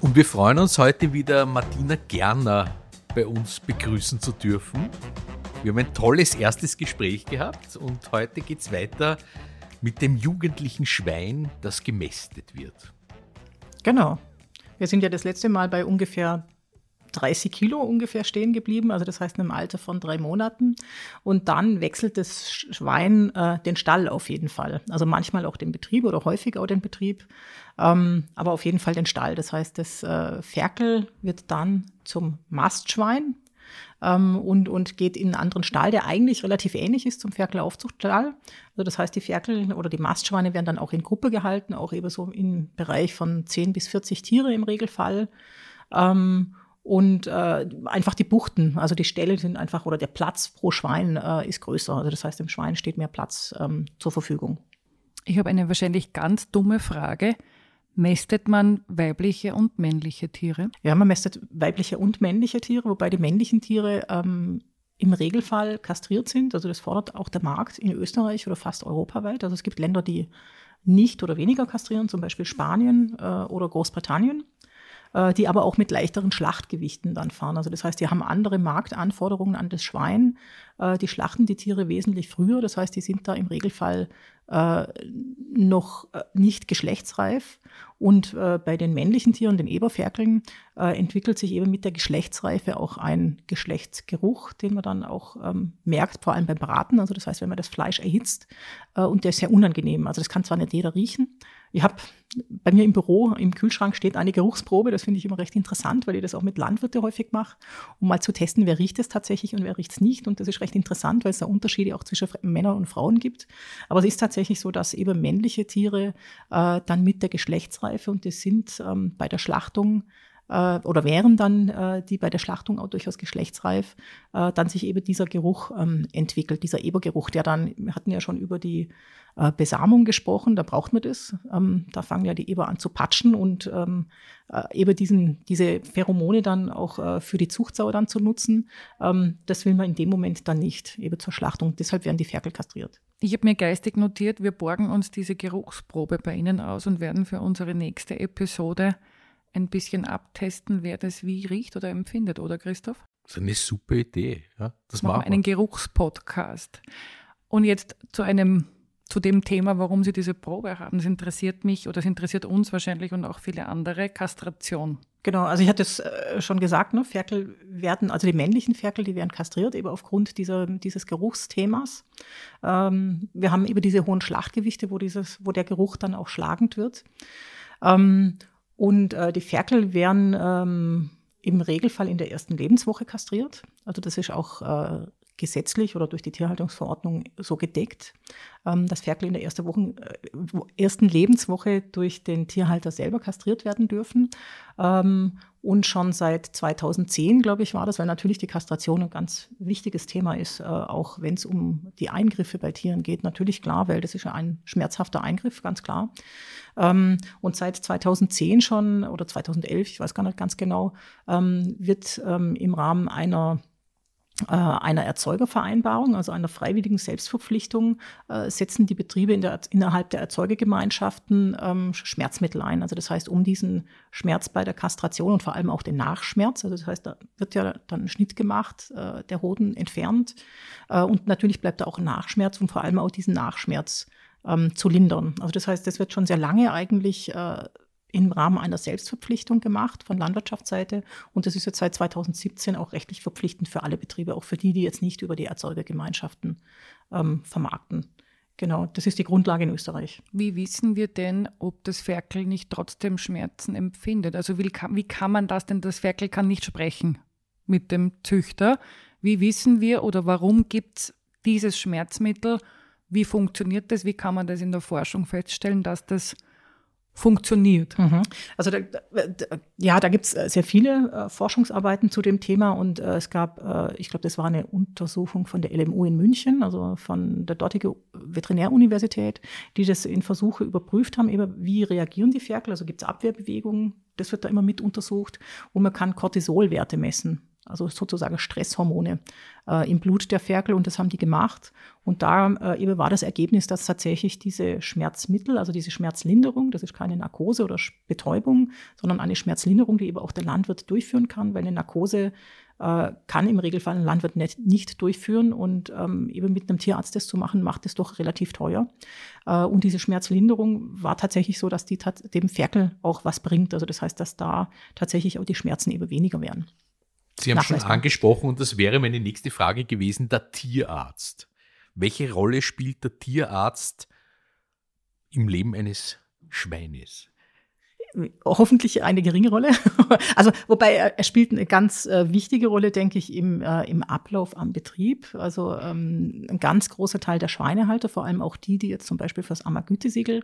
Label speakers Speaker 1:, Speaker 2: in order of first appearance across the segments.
Speaker 1: Und wir freuen uns heute wieder Martina Gerner bei uns begrüßen zu dürfen. Wir haben ein tolles erstes Gespräch gehabt und heute geht es weiter mit dem jugendlichen Schwein, das gemästet wird.
Speaker 2: Genau. Wir sind ja das letzte Mal bei ungefähr 30 Kilo ungefähr stehen geblieben, also das heißt in einem Alter von drei Monaten. Und dann wechselt das Schwein äh, den Stall auf jeden Fall. Also manchmal auch den Betrieb oder häufig auch den Betrieb, ähm, aber auf jeden Fall den Stall. Das heißt, das äh, Ferkel wird dann zum Mastschwein ähm, und, und geht in einen anderen Stall, der eigentlich relativ ähnlich ist zum Ferkelaufzuchtstall. Also das heißt, die Ferkel oder die Mastschweine werden dann auch in Gruppe gehalten, auch eben so im Bereich von 10 bis 40 Tiere im Regelfall. Ähm, und äh, einfach die Buchten, also die Ställe sind einfach, oder der Platz pro Schwein äh, ist größer. Also das heißt, dem Schwein steht mehr Platz ähm, zur Verfügung.
Speaker 3: Ich habe eine wahrscheinlich ganz dumme Frage. Mästet man weibliche und männliche Tiere?
Speaker 2: Ja, man mästet weibliche und männliche Tiere, wobei die männlichen Tiere ähm, im Regelfall kastriert sind. Also das fordert auch der Markt in Österreich oder fast europaweit. Also es gibt Länder, die nicht oder weniger kastrieren, zum Beispiel Spanien äh, oder Großbritannien. Äh, die aber auch mit leichteren Schlachtgewichten dann fahren. Also das heißt, die haben andere Marktanforderungen an das Schwein. Äh, die schlachten die Tiere wesentlich früher. Das heißt, die sind da im Regelfall äh, noch nicht geschlechtsreif. Und bei den männlichen Tieren, den Eberferkeln, entwickelt sich eben mit der Geschlechtsreife auch ein Geschlechtsgeruch, den man dann auch ähm, merkt, vor allem beim Braten. Also das heißt, wenn man das Fleisch erhitzt, und der ist sehr unangenehm. Also das kann zwar nicht jeder riechen, ich habe bei mir im Büro, im Kühlschrank steht eine Geruchsprobe. Das finde ich immer recht interessant, weil ich das auch mit Landwirte häufig mache, um mal zu testen, wer riecht es tatsächlich und wer riecht es nicht. Und das ist recht interessant, weil es da Unterschiede auch zwischen Männern und Frauen gibt. Aber es ist tatsächlich so, dass eben männliche Tiere äh, dann mit der Geschlechtsreife und die sind ähm, bei der Schlachtung äh, oder wären dann äh, die bei der Schlachtung auch durchaus geschlechtsreif, äh, dann sich eben dieser Geruch ähm, entwickelt, dieser Ebergeruch, der dann, wir hatten ja schon über die äh, Besamung gesprochen, da braucht man das. Ähm, da fangen ja die Eber an zu patschen und ähm, äh, eben diesen, diese Pheromone dann auch äh, für die Zuchtsau dann zu nutzen. Ähm, das will man in dem Moment dann nicht, eben zur Schlachtung. Deshalb werden die Ferkel kastriert.
Speaker 3: Ich habe mir geistig notiert, wir borgen uns diese Geruchsprobe bei Ihnen aus und werden für unsere nächste Episode ein bisschen abtesten, wer das wie riecht oder empfindet, oder Christoph?
Speaker 1: Das ist eine super Idee. Ja,
Speaker 3: das machen wir. Einen Geruchspodcast. Und jetzt zu einem zu dem Thema, warum Sie diese Probe haben. Das interessiert mich oder es interessiert uns wahrscheinlich und auch viele andere, Kastration.
Speaker 2: Genau, also ich hatte es äh, schon gesagt, ne, Ferkel werden, also die männlichen Ferkel, die werden kastriert, eben aufgrund dieser, dieses Geruchsthemas. Ähm, wir haben eben diese hohen Schlachtgewichte, wo, dieses, wo der Geruch dann auch schlagend wird. Ähm, und äh, die Ferkel werden ähm, im Regelfall in der ersten Lebenswoche kastriert. Also das ist auch äh, gesetzlich oder durch die Tierhaltungsverordnung so gedeckt, ähm, dass Ferkel in der ersten, Wochen, äh, ersten Lebenswoche durch den Tierhalter selber kastriert werden dürfen. Ähm, und schon seit 2010, glaube ich, war das, weil natürlich die Kastration ein ganz wichtiges Thema ist, äh, auch wenn es um die Eingriffe bei Tieren geht. Natürlich klar, weil das ist ja ein schmerzhafter Eingriff, ganz klar. Ähm, und seit 2010 schon oder 2011, ich weiß gar nicht ganz genau, wird im Rahmen einer einer Erzeugervereinbarung, also einer freiwilligen Selbstverpflichtung, äh, setzen die Betriebe in der, innerhalb der Erzeugergemeinschaften ähm, Schmerzmittel ein. Also das heißt, um diesen Schmerz bei der Kastration und vor allem auch den Nachschmerz, also das heißt, da wird ja dann ein Schnitt gemacht, äh, der Hoden entfernt äh, und natürlich bleibt da auch ein Nachschmerz und vor allem auch diesen Nachschmerz ähm, zu lindern. Also das heißt, das wird schon sehr lange eigentlich äh, im Rahmen einer Selbstverpflichtung gemacht von Landwirtschaftsseite. Und das ist jetzt seit 2017 auch rechtlich verpflichtend für alle Betriebe, auch für die, die jetzt nicht über die Erzeugergemeinschaften ähm, vermarkten. Genau, das ist die Grundlage in Österreich.
Speaker 3: Wie wissen wir denn, ob das Ferkel nicht trotzdem Schmerzen empfindet? Also wie kann, wie kann man das denn? Das Ferkel kann nicht sprechen mit dem Züchter. Wie wissen wir oder warum gibt es dieses Schmerzmittel? Wie funktioniert das? Wie kann man das in der Forschung feststellen, dass das funktioniert. Mhm.
Speaker 2: Also da, ja, da gibt es äh, sehr viele äh, Forschungsarbeiten zu dem Thema und äh, es gab, äh, ich glaube, das war eine Untersuchung von der LMU in München, also von der dortigen Veterinäruniversität, die das in Versuche überprüft haben, eben wie reagieren die Ferkel, also gibt es Abwehrbewegungen, das wird da immer mit untersucht und man kann Cortisolwerte messen also sozusagen Stresshormone äh, im Blut der Ferkel und das haben die gemacht. Und da äh, war das Ergebnis, dass tatsächlich diese Schmerzmittel, also diese Schmerzlinderung, das ist keine Narkose oder Betäubung, sondern eine Schmerzlinderung, die eben auch der Landwirt durchführen kann, weil eine Narkose äh, kann im Regelfall ein Landwirt nicht, nicht durchführen und ähm, eben mit einem Tierarzt das zu machen, macht es doch relativ teuer. Äh, und diese Schmerzlinderung war tatsächlich so, dass die dem Ferkel auch was bringt. Also das heißt, dass da tatsächlich auch die Schmerzen eben weniger werden.
Speaker 1: Sie haben schon angesprochen, und das wäre meine nächste Frage gewesen, der Tierarzt. Welche Rolle spielt der Tierarzt im Leben eines Schweines?
Speaker 2: Hoffentlich eine geringe Rolle. also, wobei er, er, spielt eine ganz äh, wichtige Rolle, denke ich, im, äh, im Ablauf am Betrieb. Also ähm, ein ganz großer Teil der Schweinehalter, vor allem auch die, die jetzt zum Beispiel fürs Ammergütesiegel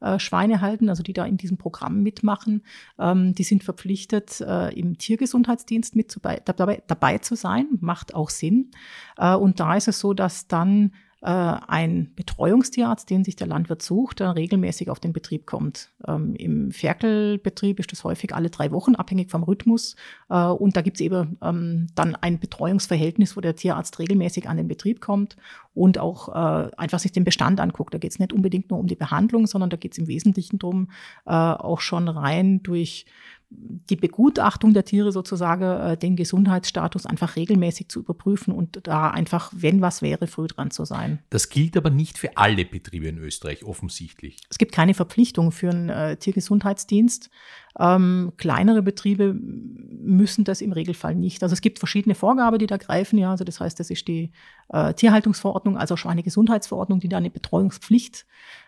Speaker 2: äh, Schweine halten, also die da in diesem Programm mitmachen, ähm, die sind verpflichtet, äh, im Tiergesundheitsdienst mit dabei, dabei zu sein. Macht auch Sinn. Äh, und da ist es so, dass dann äh, ein Betreuungstierarzt, den sich der Landwirt sucht, der regelmäßig auf den Betrieb kommt. Ähm, Im Ferkelbetrieb ist das häufig alle drei Wochen, abhängig vom Rhythmus. Äh, und da gibt es eben ähm, dann ein Betreuungsverhältnis, wo der Tierarzt regelmäßig an den Betrieb kommt und auch äh, einfach sich den Bestand anguckt. Da geht es nicht unbedingt nur um die Behandlung, sondern da geht es im Wesentlichen darum, äh, auch schon rein durch die Begutachtung der Tiere sozusagen, äh, den Gesundheitsstatus einfach regelmäßig zu überprüfen und da einfach, wenn was wäre, früh dran zu sein.
Speaker 1: Das gilt aber nicht für alle Betriebe in Österreich, offensichtlich.
Speaker 2: Es gibt keine Verpflichtung für einen äh, Tiergesundheitsdienst. Ähm, kleinere Betriebe müssen das im Regelfall nicht. Also es gibt verschiedene Vorgaben, die da greifen. Ja, also das heißt, das ist die äh, Tierhaltungsverordnung, also Schweinegesundheitsverordnung, die da eine Betreuungspflicht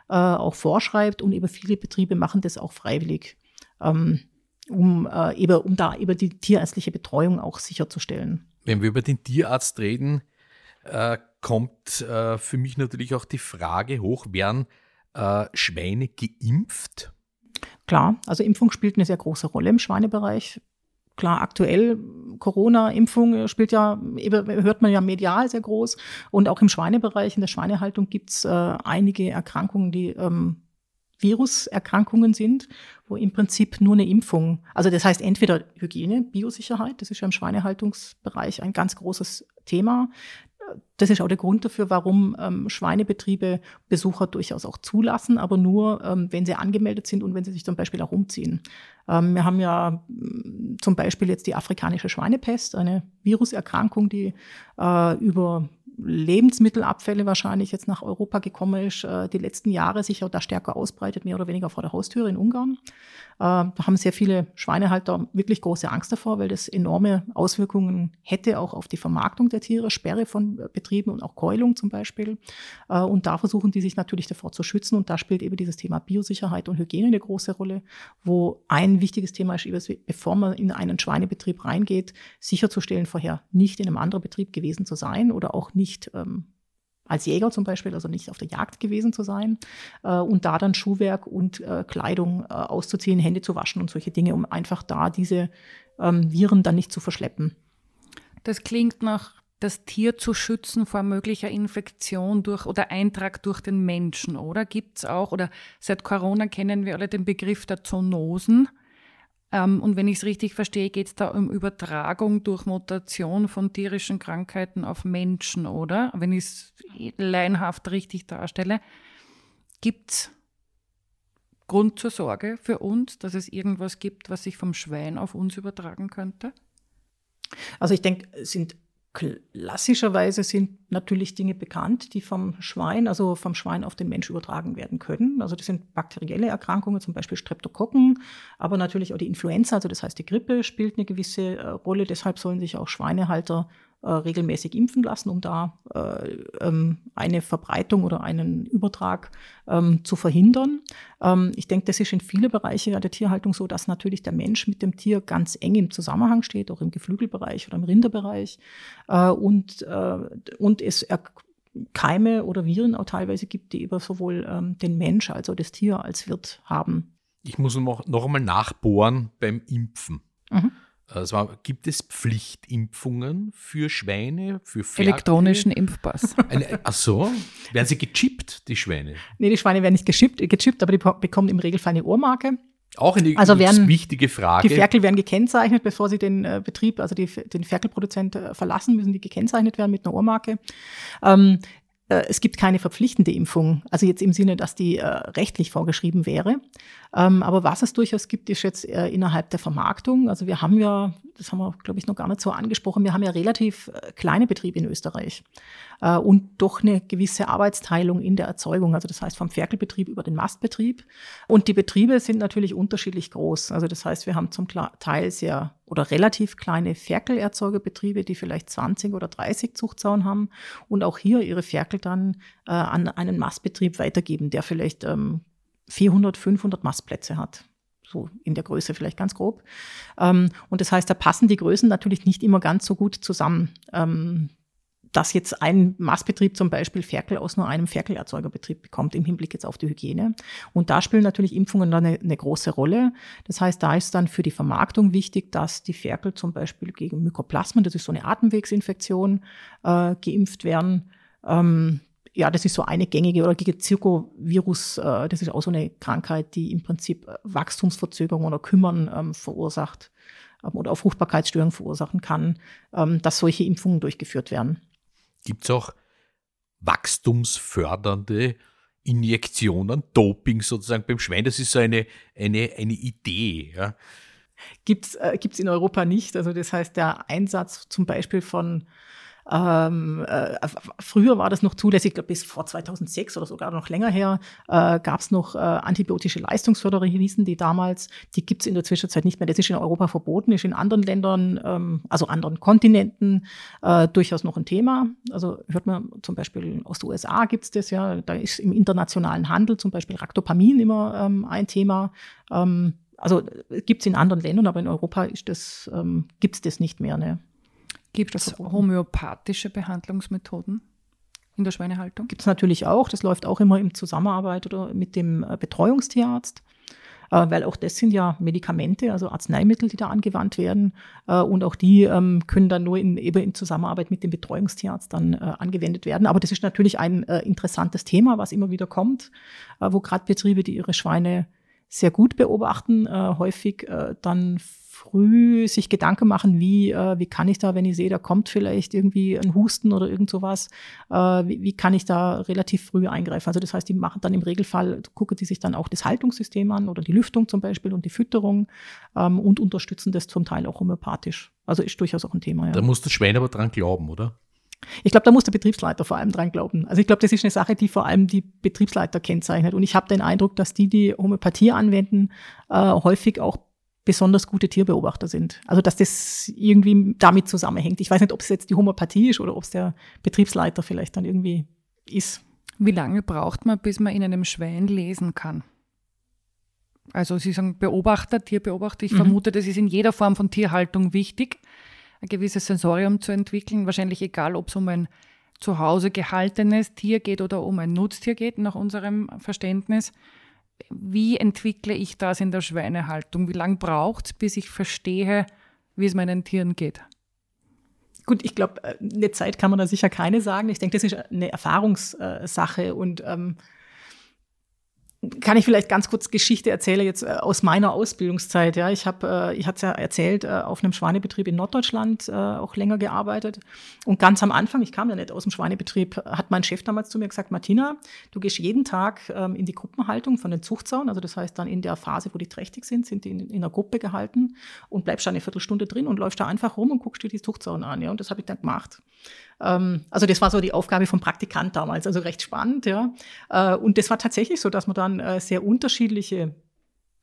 Speaker 2: äh, auch vorschreibt. Und eben viele Betriebe machen das auch freiwillig. Ähm, um, äh, eben, um da eben die tierärztliche Betreuung auch sicherzustellen.
Speaker 1: Wenn wir über den Tierarzt reden, äh, kommt äh, für mich natürlich auch die Frage hoch, werden äh, Schweine geimpft?
Speaker 2: Klar, also Impfung spielt eine sehr große Rolle im Schweinebereich. Klar, aktuell Corona-Impfung spielt ja, hört man ja medial sehr groß. Und auch im Schweinebereich, in der Schweinehaltung gibt es äh, einige Erkrankungen, die ähm, Viruserkrankungen sind, wo im Prinzip nur eine Impfung, also das heißt entweder Hygiene, Biosicherheit, das ist ja im Schweinehaltungsbereich ein ganz großes Thema. Das ist auch der Grund dafür, warum ähm, Schweinebetriebe Besucher durchaus auch zulassen, aber nur, ähm, wenn sie angemeldet sind und wenn sie sich zum Beispiel auch umziehen. Ähm, wir haben ja mm, zum Beispiel jetzt die afrikanische Schweinepest, eine Viruserkrankung, die äh, über Lebensmittelabfälle wahrscheinlich jetzt nach Europa gekommen ist, äh, die letzten Jahre sich auch da stärker ausbreitet, mehr oder weniger vor der Haustüre in Ungarn. Äh, da haben sehr viele Schweinehalter wirklich große Angst davor, weil das enorme Auswirkungen hätte auch auf die Vermarktung der Tiere, Sperre von Betrieben und auch Keulung zum Beispiel. Äh, und da versuchen die sich natürlich davor zu schützen. Und da spielt eben dieses Thema Biosicherheit und Hygiene eine große Rolle, wo ein wichtiges Thema ist, bevor man in einen Schweinebetrieb reingeht, sicherzustellen, vorher nicht in einem anderen Betrieb gewesen zu sein oder auch nicht nicht ähm, als Jäger zum Beispiel, also nicht auf der Jagd gewesen zu sein äh, und da dann Schuhwerk und äh, Kleidung äh, auszuziehen, Hände zu waschen und solche Dinge, um einfach da diese ähm, Viren dann nicht zu verschleppen.
Speaker 3: Das klingt nach das Tier zu schützen vor möglicher Infektion durch oder Eintrag durch den Menschen, oder? Gibt es auch, oder seit Corona kennen wir alle den Begriff der Zoonosen. Ähm, und wenn ich es richtig verstehe, geht es da um Übertragung durch Mutation von tierischen Krankheiten auf Menschen, oder? Wenn ich es laienhaft richtig darstelle. Gibt es Grund zur Sorge für uns, dass es irgendwas gibt, was sich vom Schwein auf uns übertragen könnte?
Speaker 2: Also ich denke, es sind Klassischerweise sind natürlich Dinge bekannt, die vom Schwein, also vom Schwein auf den Mensch übertragen werden können. Also das sind bakterielle Erkrankungen, zum Beispiel Streptokokken, aber natürlich auch die Influenza, also das heißt die Grippe spielt eine gewisse äh, Rolle. Deshalb sollen sich auch Schweinehalter äh, regelmäßig impfen lassen, um da äh, ähm, eine Verbreitung oder einen Übertrag ähm, zu verhindern. Ähm, ich denke, das ist in vielen Bereichen der Tierhaltung so, dass natürlich der Mensch mit dem Tier ganz eng im Zusammenhang steht, auch im Geflügelbereich oder im Rinderbereich. Äh, und, äh, und es Keime oder Viren auch teilweise gibt, die über sowohl ähm, den Mensch als auch das Tier als Wirt haben.
Speaker 1: Ich muss noch, noch einmal nachbohren beim Impfen. Mhm. Also gibt es Pflichtimpfungen für Schweine, für Pferde?
Speaker 3: Elektronischen Impfpass.
Speaker 1: Eine, ach so, werden sie gechippt, die Schweine?
Speaker 2: Nee, die Schweine werden nicht gechippt, gechippt aber die bekommen im Regelfall eine Ohrmarke.
Speaker 1: Auch eine also werden, wichtige Frage.
Speaker 2: Die Ferkel werden gekennzeichnet, bevor sie den äh, Betrieb, also die, den Ferkelproduzent äh, verlassen, müssen die gekennzeichnet werden mit einer Ohrmarke. Ähm, äh, es gibt keine verpflichtende Impfung, also jetzt im Sinne, dass die äh, rechtlich vorgeschrieben wäre. Ähm, aber was es durchaus gibt, ist jetzt äh, innerhalb der Vermarktung. Also wir haben ja, das haben wir, glaube ich, noch gar nicht so angesprochen, wir haben ja relativ äh, kleine Betriebe in Österreich äh, und doch eine gewisse Arbeitsteilung in der Erzeugung. Also das heißt vom Ferkelbetrieb über den Mastbetrieb. Und die Betriebe sind natürlich unterschiedlich groß. Also das heißt, wir haben zum Teil sehr oder relativ kleine Ferkelerzeugerbetriebe, die vielleicht 20 oder 30 Zuchtsauen haben und auch hier ihre Ferkel dann äh, an einen Mastbetrieb weitergeben, der vielleicht ähm, 400, 500 Mastplätze hat so in der Größe vielleicht ganz grob. Ähm, und das heißt, da passen die Größen natürlich nicht immer ganz so gut zusammen. Dass jetzt ein Mastbetrieb zum Beispiel Ferkel aus nur einem Ferkelerzeugerbetrieb bekommt im Hinblick jetzt auf die Hygiene. Und da spielen natürlich Impfungen dann eine, eine, große Rolle. Das heißt, da ist dann für die Vermarktung wichtig, dass die Ferkel zum Beispiel gegen Mykoplasmen, das ist so eine Atemwegsinfektion, äh, geimpft werden. Ähm, ja, das ist so eine gängige oder gegen Zirkovirus, äh, das ist auch so eine Krankheit, die im Prinzip äh, Wachstumsverzögerung oder Kümmern ähm, verursacht ähm, oder auch Fruchtbarkeitsstörungen verursachen kann, ähm, dass solche Impfungen durchgeführt werden.
Speaker 1: Gibt es auch wachstumsfördernde Injektionen, Doping sozusagen beim Schwein? Das ist so eine, eine, eine Idee. Ja.
Speaker 2: Gibt es äh, in Europa nicht. Also das heißt, der Einsatz zum Beispiel von ähm, äh, früher war das noch zulässig, glaube bis vor 2006 oder sogar noch länger her, äh, gab es noch äh, antibiotische Leistungsförderer, hießen die damals. Die gibt es in der Zwischenzeit nicht mehr. Das ist in Europa verboten, ist in anderen Ländern, ähm, also anderen Kontinenten, äh, durchaus noch ein Thema. Also hört man zum Beispiel aus den USA gibt es das ja. Da ist im internationalen Handel zum Beispiel Ractopamin immer ähm, ein Thema. Ähm, also gibt es in anderen Ländern, aber in Europa ist das, ähm, gibt es das nicht mehr. Ne?
Speaker 3: Gibt es homöopathische Behandlungsmethoden in der Schweinehaltung?
Speaker 2: Gibt es natürlich auch. Das läuft auch immer in Zusammenarbeit oder mit dem äh, Betreuungstierarzt. Äh, weil auch das sind ja Medikamente, also Arzneimittel, die da angewandt werden. Äh, und auch die ähm, können dann nur in, eben in Zusammenarbeit mit dem Betreuungstierarzt dann angewendet werden. Aber das ist natürlich ein interessantes Thema, was immer wieder kommt, wo gerade Betriebe, die ihre Schweine sehr gut beobachten, häufig dann früh sich Gedanken machen, wie, äh, wie kann ich da, wenn ich sehe, da kommt vielleicht irgendwie ein Husten oder irgend sowas, äh, wie, wie, kann ich da relativ früh eingreifen? Also das heißt, die machen dann im Regelfall, gucken die sich dann auch das Haltungssystem an oder die Lüftung zum Beispiel und die Fütterung ähm, und unterstützen das zum Teil auch homöopathisch. Also ist durchaus auch ein Thema. Ja.
Speaker 1: Da muss das Schwein aber dran glauben, oder?
Speaker 2: Ich glaube, da muss der Betriebsleiter vor allem dran glauben. Also ich glaube, das ist eine Sache, die vor allem die Betriebsleiter kennzeichnet. Und ich habe den Eindruck, dass die, die Homöopathie anwenden, äh, häufig auch besonders gute Tierbeobachter sind. Also dass das irgendwie damit zusammenhängt. Ich weiß nicht, ob es jetzt die Homöopathie ist oder ob es der Betriebsleiter vielleicht dann irgendwie ist.
Speaker 3: Wie lange braucht man, bis man in einem Schwein lesen kann? Also Sie sagen Beobachter, Tierbeobachter. Ich mhm. vermute, das ist in jeder Form von Tierhaltung wichtig, ein gewisses Sensorium zu entwickeln. Wahrscheinlich egal, ob es um ein zu Hause gehaltenes Tier geht oder um ein Nutztier geht, nach unserem Verständnis wie entwickle ich das in der Schweinehaltung? Wie lange braucht es, bis ich verstehe, wie es meinen Tieren geht?
Speaker 2: Gut, ich glaube, äh, eine Zeit kann man da sicher keine sagen. Ich denke, das ist eine Erfahrungssache und ähm, kann ich vielleicht ganz kurz Geschichte erzählen jetzt äh, aus meiner Ausbildungszeit. Ja, ich habe, äh, ich hatte es ja erzählt, äh, auf einem Schweinebetrieb in Norddeutschland auch länger gearbeitet. Und ganz am Anfang, ich kam ja nicht aus dem Schweinebetrieb, hat mein Chef damals zu mir gesagt: Martina, du gehst jeden Tag ähm, in die Gruppenhaltung von den Zuchtsauen. Also das heißt dann in der Phase, wo die trächtig sind, sind die in, in einer Gruppe gehalten und bleibst da eine Viertelstunde drin und läufst da einfach rum und guckst dir die Zuchtsauen an. Ja, und das habe ich dann gemacht. Ähm, also das war so die Aufgabe vom Praktikant damals, also recht spannend, ja. Äh, und das war tatsächlich so, dass man dann äh, sehr unterschiedliche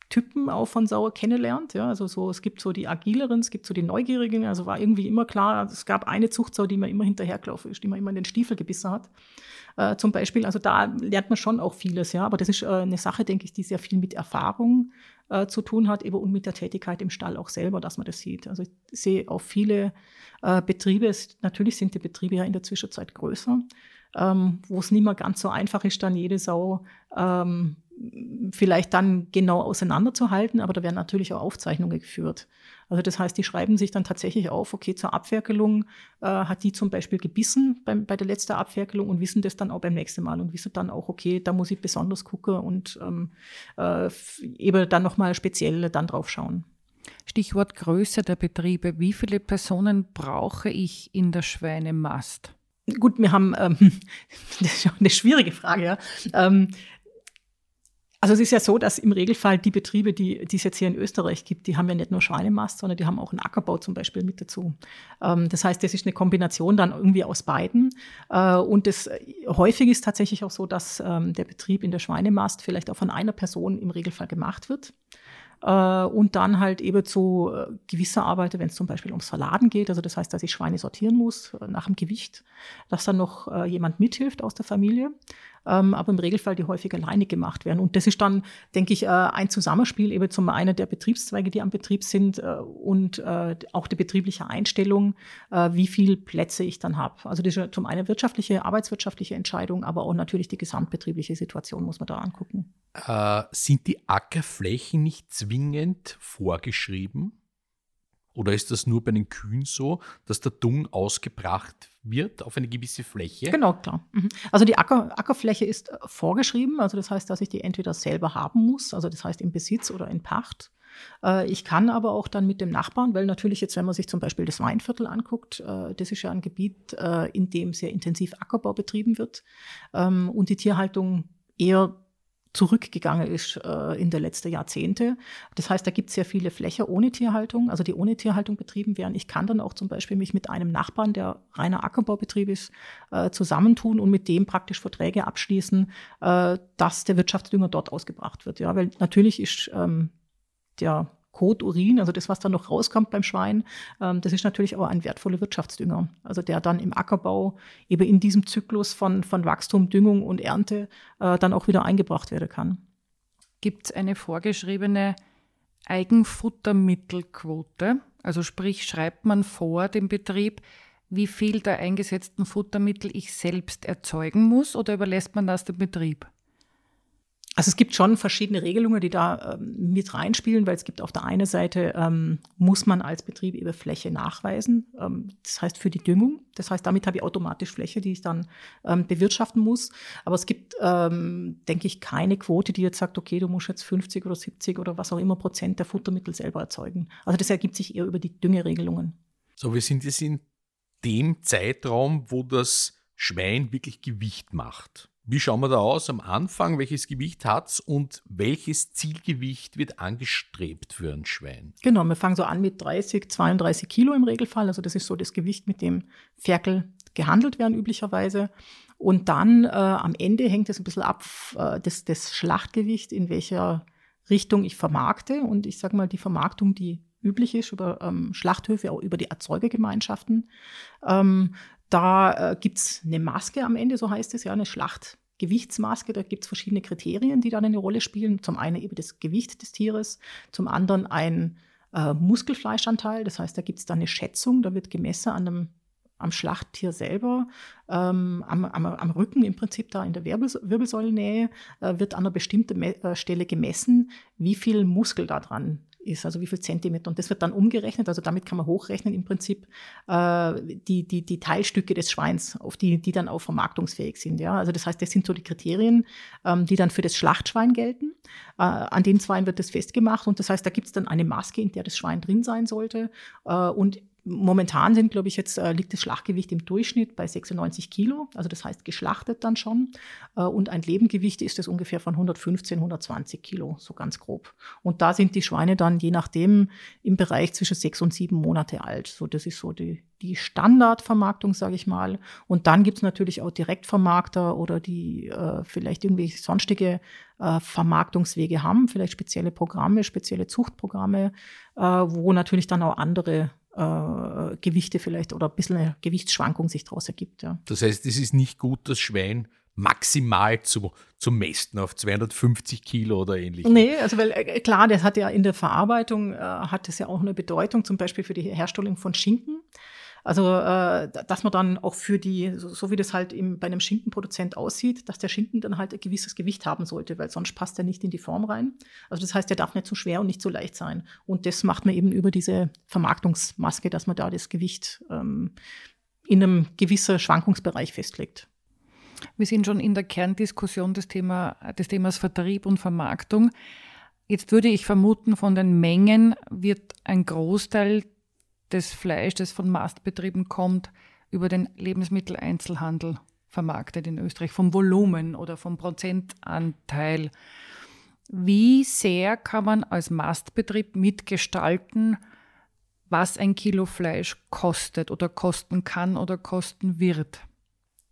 Speaker 2: Typen auch von Sauer kennenlernt. Ja, also so, es gibt so die agileren, es gibt so die neugierigen. Also war irgendwie immer klar, es gab eine Zuchtsau, die mir immer hinterhergelaufen ist, die mir immer in den Stiefel gebissen hat. Äh, zum Beispiel, also da lernt man schon auch vieles, ja. Aber das ist äh, eine Sache, denke ich, die sehr viel mit Erfahrung äh, zu tun hat, eben und mit der Tätigkeit im Stall auch selber, dass man das sieht. Also ich sehe auch viele äh, Betriebe, es, natürlich sind die Betriebe ja in der Zwischenzeit größer, ähm, wo es nicht mehr ganz so einfach ist, dann jede Sau ähm, vielleicht dann genau auseinanderzuhalten, aber da werden natürlich auch Aufzeichnungen geführt. Also das heißt, die schreiben sich dann tatsächlich auf, okay, zur Abferkelung äh, hat die zum Beispiel gebissen beim, bei der letzten Abferkelung und wissen das dann auch beim nächsten Mal und wissen dann auch, okay, da muss ich besonders gucken und ähm, äh, eben dann nochmal speziell dann drauf schauen.
Speaker 3: Stichwort Größe der Betriebe. Wie viele Personen brauche ich in der Schweinemast?
Speaker 2: Gut, wir haben, ähm, das ist eine schwierige Frage, ja. Ähm, also es ist ja so, dass im Regelfall die Betriebe, die, die es jetzt hier in Österreich gibt, die haben ja nicht nur Schweinemast, sondern die haben auch einen Ackerbau zum Beispiel mit dazu. Ähm, das heißt, das ist eine Kombination dann irgendwie aus beiden. Äh, und das häufig ist tatsächlich auch so, dass ähm, der Betrieb in der Schweinemast vielleicht auch von einer Person im Regelfall gemacht wird. Äh, und dann halt eben zu äh, gewisser Arbeit, wenn es zum Beispiel ums Verladen geht, also das heißt, dass ich Schweine sortieren muss äh, nach dem Gewicht, dass dann noch jemand mithilft aus der Familie ähm, aber im Regelfall die häufig alleine gemacht werden. Und das ist dann, denke ich, äh, ein Zusammenspiel eben zum einen der Betriebszweige, die am Betrieb sind äh, und äh, auch die betriebliche Einstellung, äh, wie viel Plätze ich dann habe. Also das ist zum einen wirtschaftliche, arbeitswirtschaftliche Entscheidung, aber auch natürlich die gesamtbetriebliche Situation muss man da angucken.
Speaker 1: Äh, sind die Ackerflächen nicht zwingend vorgeschrieben? Oder ist das nur bei den Kühen so, dass der Dung ausgebracht wird auf eine gewisse Fläche?
Speaker 2: Genau, klar. Mhm. Also die Acker, Ackerfläche ist äh, vorgeschrieben. Also das heißt, dass ich die entweder selber haben muss, also das heißt im Besitz oder in Pacht. Äh, ich kann aber auch dann mit dem Nachbarn, weil natürlich jetzt, wenn man sich zum Beispiel das Weinviertel anguckt, äh, das ist ja ein Gebiet, in dem sehr intensiv Ackerbau betrieben wird ähm, und die Tierhaltung eher zurückgegangen ist äh, in der letzten Jahrzehnte. Das heißt, da gibt es sehr viele Flächen ohne Tierhaltung, also die ohne Tierhaltung betrieben werden. Ich kann dann auch zum Beispiel mich mit einem Nachbarn, der reiner Ackerbaubetrieb ist, äh, zusammentun und mit dem praktisch Verträge abschließen, äh, dass der Wirtschaftsdünger dort ausgebracht wird. Ja, weil natürlich ist ähm, der Kot, Urin, also das, was dann noch rauskommt beim Schwein, ähm, das ist natürlich aber ein wertvoller Wirtschaftsdünger. Also der dann im Ackerbau eben in diesem Zyklus von, von Wachstum, Düngung und Ernte äh, dann auch wieder eingebracht werden kann.
Speaker 3: Gibt es eine vorgeschriebene Eigenfuttermittelquote? Also sprich, schreibt man vor dem Betrieb, wie viel der eingesetzten Futtermittel ich selbst erzeugen muss oder überlässt man das dem Betrieb?
Speaker 2: Also es gibt schon verschiedene Regelungen, die da ähm, mit reinspielen, weil es gibt auf der einen Seite, ähm, muss man als Betrieb eben Fläche nachweisen. Ähm, das heißt für die Düngung. Das heißt, damit habe ich automatisch Fläche, die ich dann ähm, bewirtschaften muss. Aber es gibt, ähm, denke ich, keine Quote, die jetzt sagt, okay, du musst jetzt 50 oder 70 oder was auch immer Prozent der Futtermittel selber erzeugen. Also das ergibt sich eher über die Düngeregelungen.
Speaker 1: So, wir sind jetzt in dem Zeitraum, wo das Schwein wirklich Gewicht macht. Wie schauen wir da aus am Anfang? Welches Gewicht hat es und welches Zielgewicht wird angestrebt für ein Schwein?
Speaker 2: Genau, wir fangen so an mit 30, 32 Kilo im Regelfall. Also das ist so das Gewicht, mit dem Ferkel gehandelt werden üblicherweise. Und dann äh, am Ende hängt es ein bisschen ab, äh, das, das Schlachtgewicht, in welcher Richtung ich vermarkte. Und ich sage mal, die Vermarktung, die üblich ist über ähm, Schlachthöfe, auch über die Erzeugergemeinschaften. Ähm, da äh, gibt es eine Maske am Ende, so heißt es ja, eine Schlachtgewichtsmaske. Da gibt es verschiedene Kriterien, die dann eine Rolle spielen. Zum einen eben das Gewicht des Tieres, zum anderen ein äh, Muskelfleischanteil. Das heißt, da gibt es dann eine Schätzung, da wird gemessen an einem am Schlachttier selber, ähm, am, am, am, Rücken im Prinzip da in der Wirbels Wirbelsäulennähe, äh, wird an einer bestimmten Me äh, Stelle gemessen, wie viel Muskel da dran ist, also wie viel Zentimeter. Und das wird dann umgerechnet, also damit kann man hochrechnen im Prinzip äh, die, die, die Teilstücke des Schweins, auf die, die dann auch vermarktungsfähig sind. Ja? Also das heißt, das sind so die Kriterien, ähm, die dann für das Schlachtschwein gelten. Äh, an den Zweien wird das festgemacht und das heißt, da gibt es dann eine Maske, in der das Schwein drin sein sollte. Äh, und Momentan sind, glaube ich, jetzt äh, liegt das Schlachtgewicht im Durchschnitt bei 96 Kilo, also das heißt geschlachtet dann schon. Äh, und ein Lebengewicht ist es ungefähr von 115, 120 Kilo, so ganz grob. Und da sind die Schweine dann je nachdem im Bereich zwischen sechs und sieben Monate alt. So, das ist so die, die Standardvermarktung, sage ich mal. Und dann gibt es natürlich auch Direktvermarkter oder die äh, vielleicht irgendwie sonstige äh, Vermarktungswege haben, vielleicht spezielle Programme, spezielle Zuchtprogramme, äh, wo natürlich dann auch andere äh, Gewichte vielleicht oder ein bisschen eine Gewichtsschwankung sich daraus ergibt. Ja.
Speaker 1: Das heißt, es ist nicht gut, das Schwein maximal zu, zu mästen auf 250 Kilo oder ähnliches.
Speaker 2: Nee, also weil äh, klar, das hat ja in der Verarbeitung, äh, hat das ja auch eine Bedeutung, zum Beispiel für die Herstellung von Schinken. Also, äh, dass man dann auch für die, so, so wie das halt im, bei einem Schinkenproduzent aussieht, dass der Schinken dann halt ein gewisses Gewicht haben sollte, weil sonst passt er nicht in die Form rein. Also das heißt, der darf nicht zu schwer und nicht zu leicht sein. Und das macht man eben über diese Vermarktungsmaske, dass man da das Gewicht ähm, in einem gewissen Schwankungsbereich festlegt.
Speaker 3: Wir sind schon in der Kerndiskussion des, Thema, des Themas Vertrieb und Vermarktung. Jetzt würde ich vermuten, von den Mengen wird ein Großteil des Fleisch, das von Mastbetrieben kommt, über den Lebensmitteleinzelhandel vermarktet in Österreich, vom Volumen oder vom Prozentanteil. Wie sehr kann man als Mastbetrieb mitgestalten, was ein Kilo Fleisch kostet oder kosten kann oder kosten wird?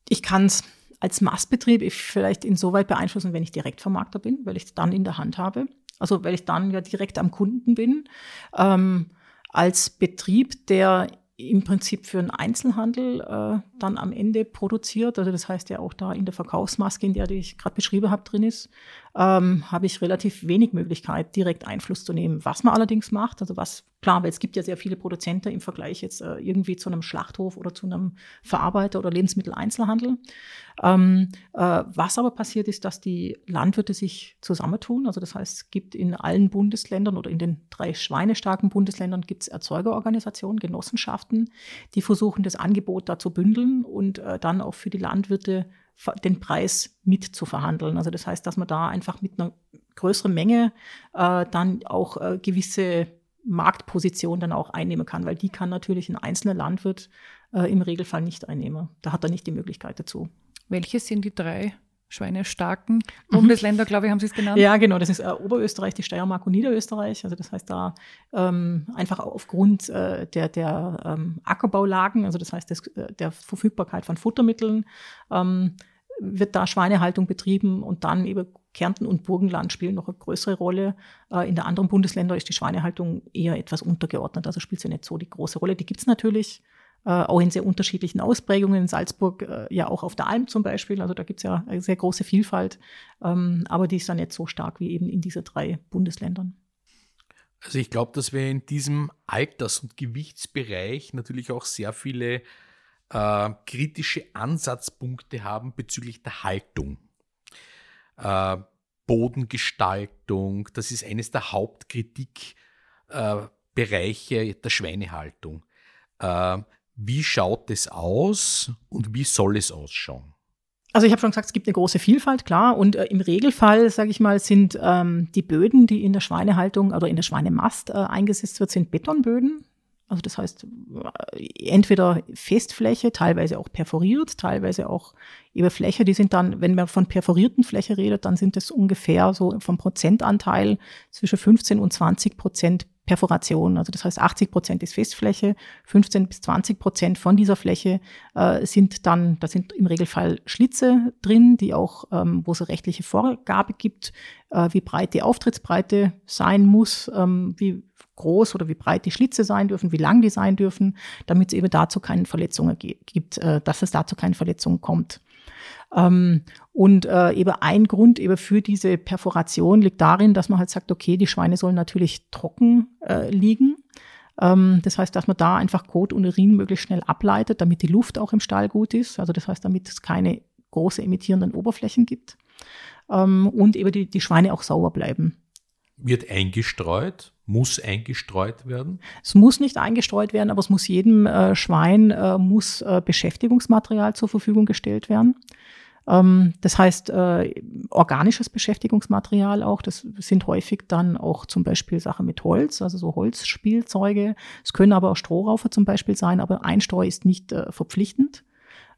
Speaker 2: Ich kann es als Mastbetrieb vielleicht insoweit beeinflussen, wenn ich Direktvermarkter bin, weil ich es dann in der Hand habe. Also weil ich dann ja direkt am Kunden bin. Ähm, als Betrieb, der im Prinzip für einen Einzelhandel äh, dann am Ende produziert. Also das heißt ja auch da in der Verkaufsmaske, in der die ich gerade beschrieben habe, drin ist, ähm, habe ich relativ wenig Möglichkeit, direkt Einfluss zu nehmen. Was man allerdings macht, also was klar, weil es gibt ja sehr viele Produzenten im Vergleich jetzt äh, irgendwie zu einem Schlachthof oder zu einem Verarbeiter oder Lebensmitteleinzelhandel. Ähm, äh, was aber passiert ist, dass die Landwirte sich zusammentun. Also das heißt, es gibt in allen Bundesländern oder in den drei schweinestarken Bundesländern gibt es Erzeugerorganisationen, Genossenschaften, die versuchen, das Angebot da zu bündeln und äh, dann auch für die Landwirte den Preis mit zu verhandeln. Also das heißt, dass man da einfach mit einer größeren Menge äh, dann auch äh, gewisse Marktposition dann auch einnehmen kann, weil die kann natürlich ein einzelner Landwirt äh, im Regelfall nicht einnehmen. Da hat er nicht die Möglichkeit dazu.
Speaker 3: Welche sind die drei schweinestarken mhm. Bundesländer, glaube ich, haben Sie es genannt?
Speaker 2: Ja, genau. Das ist äh, Oberösterreich, die Steiermark und Niederösterreich. Also das heißt da ähm, einfach aufgrund äh, der, der ähm, Ackerbaulagen, also das heißt des, äh, der Verfügbarkeit von Futtermitteln, ähm, wird da Schweinehaltung betrieben und dann eben Kärnten und Burgenland spielen noch eine größere Rolle. Äh, in den anderen Bundesländern ist die Schweinehaltung eher etwas untergeordnet, also spielt sie nicht so die große Rolle. Die gibt es natürlich, äh, auch in sehr unterschiedlichen Ausprägungen. In Salzburg äh, ja auch auf der Alm zum Beispiel. Also da gibt es ja eine sehr große Vielfalt. Ähm, aber die ist dann nicht so stark wie eben in diesen drei Bundesländern.
Speaker 1: Also ich glaube, dass wir in diesem Alters- und Gewichtsbereich natürlich auch sehr viele äh, kritische Ansatzpunkte haben bezüglich der Haltung. Äh, Bodengestaltung, das ist eines der Hauptkritikbereiche äh, der Schweinehaltung. Wie schaut es aus und wie soll es ausschauen?
Speaker 2: Also ich habe schon gesagt, es gibt eine große Vielfalt, klar. Und äh, im Regelfall, sage ich mal, sind ähm, die Böden, die in der Schweinehaltung oder in der Schweinemast äh, eingesetzt wird, sind Betonböden. Also das heißt, entweder Festfläche, teilweise auch perforiert, teilweise auch über Fläche. Die sind dann, wenn man von perforierten Fläche redet, dann sind das ungefähr so vom Prozentanteil zwischen 15 und 20 Prozent Perforation. Also das heißt, 80 Prozent ist Festfläche, 15 bis 20 Prozent von dieser Fläche äh, sind dann, da sind im Regelfall Schlitze drin, die auch, ähm, wo es eine rechtliche Vorgabe gibt, äh, wie breit die Auftrittsbreite sein muss, ähm, wie groß oder wie breit die Schlitze sein dürfen, wie lang die sein dürfen, damit es eben dazu keine Verletzungen gibt, äh, dass es dazu keine Verletzungen kommt. Ähm, und äh, eben ein Grund eben für diese Perforation liegt darin, dass man halt sagt, okay, die Schweine sollen natürlich trocken äh, liegen. Ähm, das heißt, dass man da einfach Kot und Urin möglichst schnell ableitet, damit die Luft auch im Stall gut ist. Also das heißt, damit es keine große emittierenden Oberflächen gibt. Ähm, und eben die, die Schweine auch sauber bleiben.
Speaker 1: Wird eingestreut? Muss eingestreut werden?
Speaker 2: Es muss nicht eingestreut werden, aber es muss jedem äh, Schwein äh, muss äh, Beschäftigungsmaterial zur Verfügung gestellt werden. Ähm, das heißt, äh, organisches Beschäftigungsmaterial auch, das sind häufig dann auch zum Beispiel Sachen mit Holz, also so Holzspielzeuge. Es können aber auch Strohraufer zum Beispiel sein, aber Einstreu ist nicht äh, verpflichtend.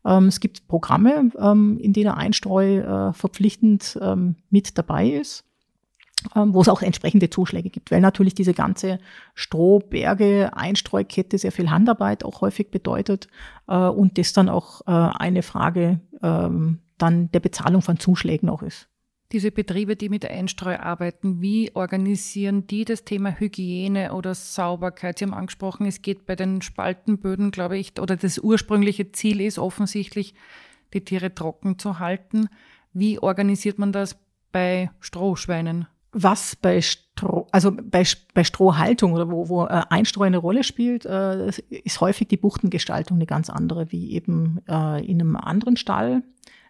Speaker 2: Ähm, es gibt Programme, ähm, in denen Einstreu äh, verpflichtend ähm, mit dabei ist wo es auch entsprechende Zuschläge gibt, weil natürlich diese ganze Strohberge, Einstreukette sehr viel Handarbeit auch häufig bedeutet äh, und das dann auch äh, eine Frage ähm, dann der Bezahlung von Zuschlägen auch ist.
Speaker 3: Diese Betriebe, die mit Einstreu arbeiten, wie organisieren die das Thema Hygiene oder Sauberkeit? Sie haben angesprochen, es geht bei den Spaltenböden, glaube ich, oder das ursprüngliche Ziel ist offensichtlich, die Tiere trocken zu halten. Wie organisiert man das bei Strohschweinen?
Speaker 2: Was bei Stroh, also bei, bei Strohhaltung oder wo, wo äh, Einstreu eine Rolle spielt, äh, ist häufig die Buchtengestaltung eine ganz andere wie eben äh, in einem anderen Stall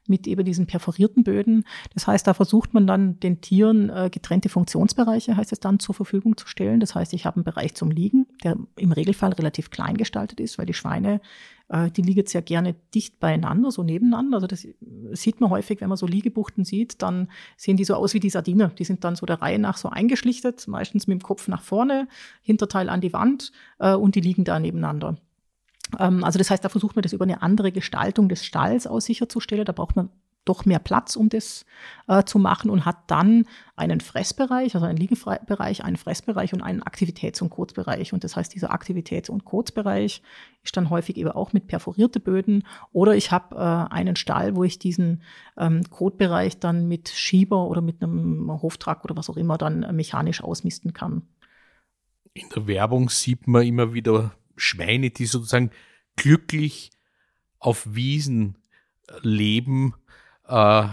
Speaker 2: mit eben diesen perforierten Böden. Das heißt, da versucht man dann den Tieren äh, getrennte Funktionsbereiche, heißt es dann, zur Verfügung zu stellen. Das heißt, ich habe einen Bereich zum Liegen, der im Regelfall relativ klein gestaltet ist, weil die Schweine, äh, die liegen sehr gerne dicht beieinander, so nebeneinander. Also das sieht man häufig, wenn man so Liegebuchten sieht, dann sehen die so aus wie die Sardine. Die sind dann so der Reihe nach so eingeschlichtet, meistens mit dem Kopf nach vorne, Hinterteil an die Wand äh, und die liegen da nebeneinander. Ähm, also das heißt, da versucht man das über eine andere Gestaltung des Stalls aus sicherzustellen. Da braucht man doch mehr Platz, um das äh, zu machen und hat dann einen Fressbereich, also einen Liegebereich, einen Fressbereich und einen Aktivitäts- und Kurzbereich. Und das heißt, dieser Aktivitäts- und Kurzbereich ist dann häufig eben auch mit perforierte Böden. Oder ich habe äh, einen Stall, wo ich diesen ähm, Kotbereich dann mit Schieber oder mit einem Hoftrag oder was auch immer dann äh, mechanisch ausmisten kann.
Speaker 1: In der Werbung sieht man immer wieder Schweine, die sozusagen glücklich auf Wiesen leben, äh,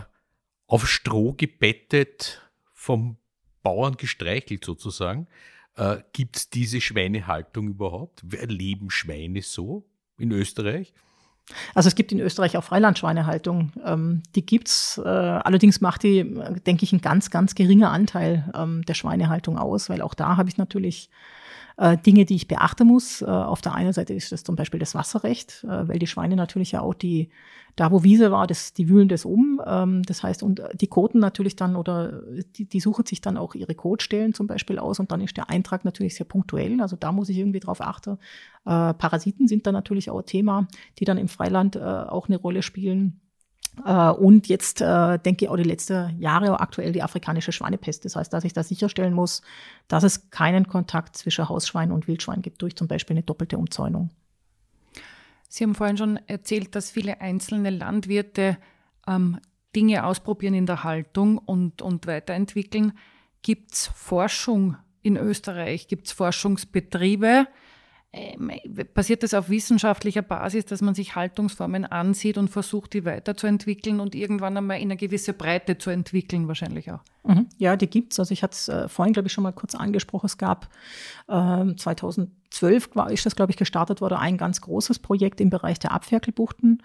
Speaker 1: auf Stroh gebettet, vom Bauern gestreichelt sozusagen. Äh, Gibt es diese Schweinehaltung überhaupt? Leben Schweine so in Österreich?
Speaker 2: Also es gibt in Österreich auch Freilandschweinehaltung. Ähm, die gibt's. Äh, allerdings macht die, denke ich, ein ganz, ganz geringer Anteil ähm, der Schweinehaltung aus, weil auch da habe ich natürlich äh, Dinge, die ich beachten muss. Äh, auf der einen Seite ist das zum Beispiel das Wasserrecht, äh, weil die Schweine natürlich ja auch die, da wo Wiese war, das, die wühlen das um. Ähm, das heißt, und die Koten natürlich dann oder die, die suchen sich dann auch ihre Kotstellen zum Beispiel aus und dann ist der Eintrag natürlich sehr punktuell. Also da muss ich irgendwie drauf achten. Parasiten sind dann natürlich auch Thema, die dann im Freiland auch eine Rolle spielen. Äh, und jetzt äh, denke ich auch die letzten Jahre aktuell die afrikanische Schweinepest. Das heißt, dass ich da sicherstellen muss, dass es keinen Kontakt zwischen Hausschwein und Wildschwein gibt durch zum Beispiel eine doppelte Umzäunung.
Speaker 3: Sie haben vorhin schon erzählt, dass viele einzelne Landwirte ähm, Dinge ausprobieren in der Haltung und, und weiterentwickeln. Gibt es Forschung in Österreich? Gibt es Forschungsbetriebe? Ähm, passiert das auf wissenschaftlicher Basis, dass man sich Haltungsformen ansieht und versucht, die weiterzuentwickeln und irgendwann einmal in eine gewisse Breite zu entwickeln, wahrscheinlich auch?
Speaker 2: Mhm. Ja, die gibt es. Also ich hatte es äh, vorhin, glaube ich, schon mal kurz angesprochen. Es gab äh, 2012 war, ist das, glaube ich, gestartet worden, ein ganz großes Projekt im Bereich der Abferkelbuchten,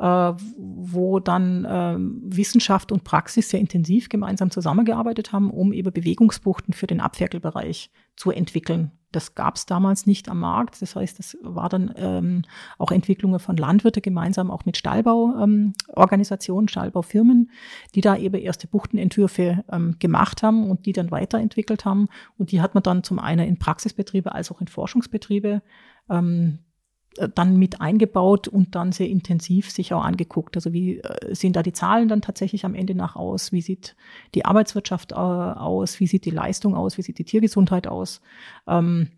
Speaker 2: wo dann äh, Wissenschaft und Praxis sehr intensiv gemeinsam zusammengearbeitet haben, um eben Bewegungsbuchten für den Abferkelbereich zu entwickeln. Das gab es damals nicht am Markt. Das heißt, das war dann ähm, auch Entwicklungen von Landwirte gemeinsam auch mit Stallbauorganisationen, ähm, Stallbaufirmen, die da eben erste Buchtenentwürfe ähm, gemacht haben und die dann weiterentwickelt haben. Und die hat man dann zum einen in Praxisbetriebe als auch in Forschungsbetriebe ähm, dann mit eingebaut und dann sehr intensiv sich auch angeguckt. Also wie äh, sehen da die Zahlen dann tatsächlich am Ende nach aus? Wie sieht die Arbeitswirtschaft äh, aus? Wie sieht die Leistung aus? Wie sieht die Tiergesundheit aus? Ähm,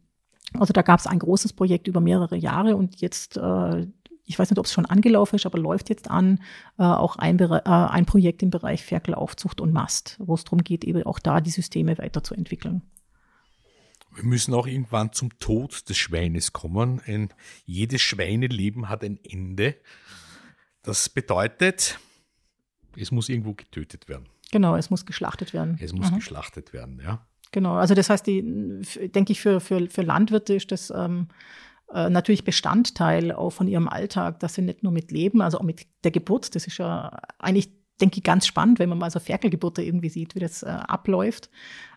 Speaker 2: also da gab es ein großes Projekt über mehrere Jahre und jetzt, äh, ich weiß nicht, ob es schon angelaufen ist, aber läuft jetzt an, auch ein, ein Projekt im Bereich Ferkelaufzucht und Mast, wo es darum geht, eben auch da die Systeme weiterzuentwickeln.
Speaker 1: Wir müssen auch irgendwann zum Tod des Schweines kommen. Ein, jedes Schweineleben hat ein Ende. Das bedeutet, es muss irgendwo getötet werden.
Speaker 2: Genau, es muss geschlachtet werden.
Speaker 1: Es muss mhm. geschlachtet werden, ja.
Speaker 2: Genau, also das heißt, die, denke ich, für, für, für Landwirte ist das ähm, äh, natürlich Bestandteil auch von ihrem Alltag, dass sie nicht nur mit Leben, also auch mit der Geburt, das ist ja eigentlich denke ich, ganz spannend, wenn man mal so Ferkelgeburte irgendwie sieht, wie das äh, abläuft,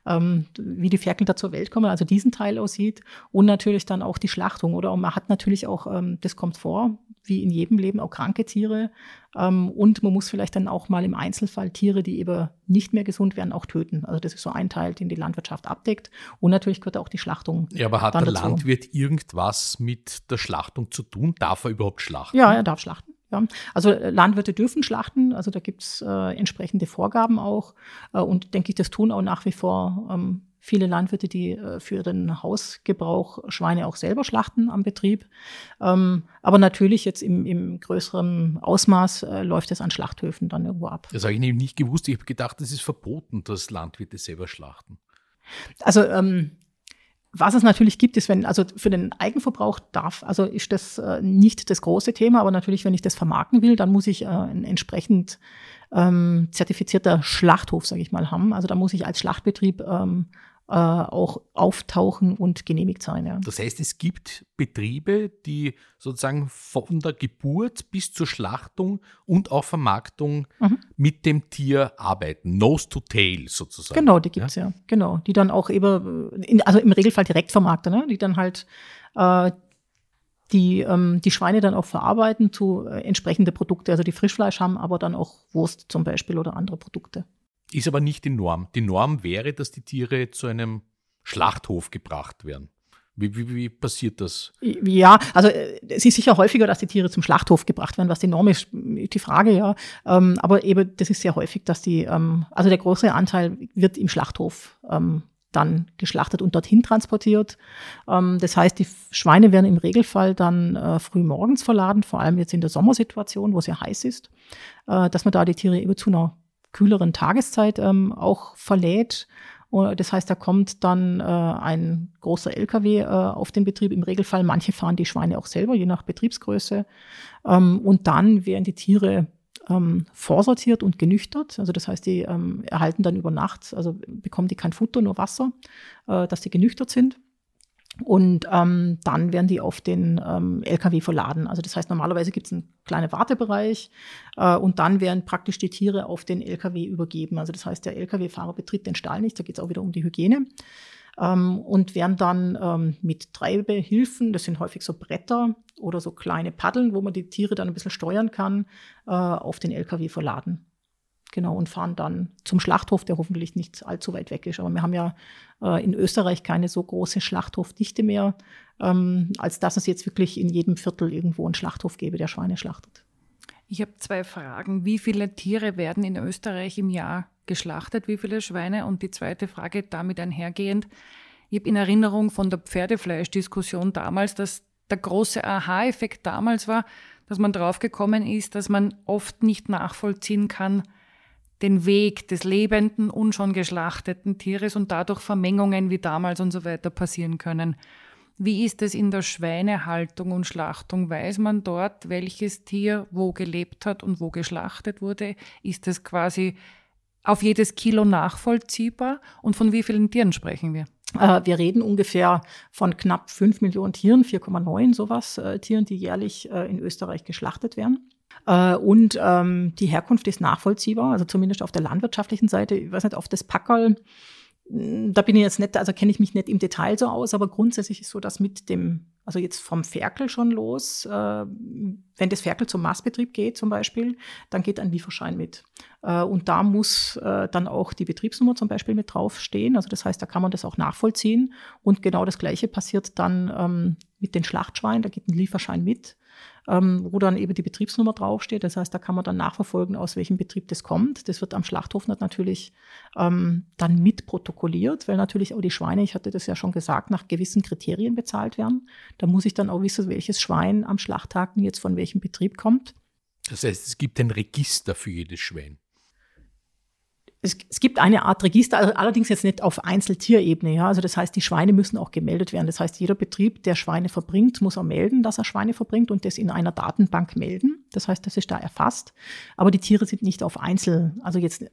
Speaker 2: ähm, wie die Ferkel da zur Welt kommen, also diesen Teil aussieht und natürlich dann auch die Schlachtung, oder? Und man hat natürlich auch, ähm, das kommt vor, wie in jedem Leben, auch kranke Tiere ähm, und man muss vielleicht dann auch mal im Einzelfall Tiere, die eben nicht mehr gesund werden, auch töten. Also das ist so ein Teil, den die Landwirtschaft abdeckt und natürlich gehört auch die Schlachtung.
Speaker 1: Ja, aber hat der dazu. Landwirt irgendwas mit der Schlachtung zu tun? Darf er überhaupt schlachten?
Speaker 2: Ja, er darf schlachten. Ja, also äh, Landwirte dürfen schlachten, also da gibt es äh, entsprechende Vorgaben auch. Äh, und denke ich, das tun auch nach wie vor ähm, viele Landwirte, die äh, für den Hausgebrauch Schweine auch selber schlachten am Betrieb. Ähm, aber natürlich jetzt im, im größeren Ausmaß äh, läuft es an Schlachthöfen dann irgendwo ab.
Speaker 1: Das habe ich nämlich nicht gewusst. Ich habe gedacht, es ist verboten, dass Landwirte selber schlachten.
Speaker 2: Also ähm, was es natürlich gibt, ist, wenn, also für den Eigenverbrauch darf, also ist das äh, nicht das große Thema, aber natürlich, wenn ich das vermarkten will, dann muss ich äh, ein entsprechend ähm, zertifizierter Schlachthof, sage ich mal, haben. Also da muss ich als Schlachtbetrieb ähm, äh, auch auftauchen und genehmigt sein. Ja.
Speaker 1: Das heißt, es gibt Betriebe, die sozusagen von der Geburt bis zur Schlachtung und auch Vermarktung mhm. mit dem Tier arbeiten. Nose to tail sozusagen.
Speaker 2: Genau, die gibt es ja? ja? Genau. Die dann auch eben, also im Regelfall direkt vermarkten, ne? die dann halt äh, die ähm, die Schweine dann auch verarbeiten zu äh, entsprechende Produkte, also die Frischfleisch haben, aber dann auch Wurst zum Beispiel oder andere Produkte.
Speaker 1: Ist aber nicht die Norm. Die Norm wäre, dass die Tiere zu einem Schlachthof gebracht werden. Wie, wie, wie passiert das?
Speaker 2: Ja, also äh, es ist sicher häufiger, dass die Tiere zum Schlachthof gebracht werden, was die Norm ist, die Frage, ja. Ähm, aber eben, das ist sehr häufig, dass die, ähm, also der große Anteil wird im Schlachthof ähm, dann geschlachtet und dorthin transportiert. Ähm, das heißt, die Schweine werden im Regelfall dann äh, früh morgens verladen, vor allem jetzt in der Sommersituation, wo es ja heiß ist, äh, dass man da die Tiere eben zu einer kühleren Tageszeit ähm, auch verlädt. Das heißt, da kommt dann äh, ein großer LKW äh, auf den Betrieb. Im Regelfall, manche fahren die Schweine auch selber, je nach Betriebsgröße. Ähm, und dann werden die Tiere ähm, vorsortiert und genüchtert. Also das heißt, die ähm, erhalten dann über Nacht, also bekommen die kein Futter, nur Wasser, äh, dass die genüchtert sind. Und ähm, dann werden die auf den ähm, LKW verladen. Also das heißt, normalerweise gibt es einen kleinen Wartebereich äh, und dann werden praktisch die Tiere auf den LKW übergeben. Also das heißt, der LKW-Fahrer betritt den Stall nicht, da geht es auch wieder um die Hygiene. Ähm, und werden dann ähm, mit Treibehilfen, das sind häufig so Bretter oder so kleine Paddeln, wo man die Tiere dann ein bisschen steuern kann, äh, auf den LKW verladen. Genau, und fahren dann zum Schlachthof, der hoffentlich nicht allzu weit weg ist. Aber wir haben ja äh, in Österreich keine so große Schlachthofdichte mehr, ähm, als dass es jetzt wirklich in jedem Viertel irgendwo einen Schlachthof gäbe, der Schweine schlachtet.
Speaker 3: Ich habe zwei Fragen. Wie viele Tiere werden in Österreich im Jahr geschlachtet? Wie viele Schweine? Und die zweite Frage damit einhergehend. Ich habe in Erinnerung von der Pferdefleischdiskussion damals, dass der große Aha-Effekt damals war, dass man draufgekommen ist, dass man oft nicht nachvollziehen kann, den Weg des lebenden und schon geschlachteten Tieres und dadurch Vermengungen wie damals und so weiter passieren können. Wie ist es in der Schweinehaltung und Schlachtung? Weiß man dort, welches Tier wo gelebt hat und wo geschlachtet wurde? Ist es quasi auf jedes Kilo nachvollziehbar? Und von wie vielen Tieren sprechen wir?
Speaker 2: Äh, wir reden ungefähr von knapp 5 Millionen Tieren, 4,9 sowas, äh, Tieren, die jährlich äh, in Österreich geschlachtet werden. Äh, und ähm, die Herkunft ist nachvollziehbar, also zumindest auf der landwirtschaftlichen Seite. Ich weiß nicht, auf das Packerl, hm, da bin ich jetzt nicht, also kenne ich mich nicht im Detail so aus, aber grundsätzlich ist so, dass mit dem, also jetzt vom Ferkel schon los, äh, wenn das Ferkel zum Maßbetrieb geht zum Beispiel, dann geht ein Lieferschein mit. Äh, und da muss äh, dann auch die Betriebsnummer zum Beispiel mit draufstehen. Also das heißt, da kann man das auch nachvollziehen. Und genau das Gleiche passiert dann ähm, mit den Schlachtschweinen, da geht ein Lieferschein mit ähm, wo dann eben die Betriebsnummer draufsteht. Das heißt, da kann man dann nachverfolgen, aus welchem Betrieb das kommt. Das wird am Schlachthof natürlich ähm, dann mit protokolliert, weil natürlich auch die Schweine, ich hatte das ja schon gesagt, nach gewissen Kriterien bezahlt werden. Da muss ich dann auch wissen, welches Schwein am Schlachttag jetzt von welchem Betrieb kommt.
Speaker 1: Das heißt, es gibt ein Register für jedes Schwein
Speaker 2: es, es, gibt eine Art Register, also allerdings jetzt nicht auf Einzeltierebene. Ja? Also das heißt, die Schweine müssen auch gemeldet werden. Das heißt, jeder Betrieb, der Schweine verbringt, muss auch melden, dass er Schweine verbringt und das in einer Datenbank melden. Das heißt, das ist da erfasst. Aber die Tiere sind nicht auf Einzel, also jetzt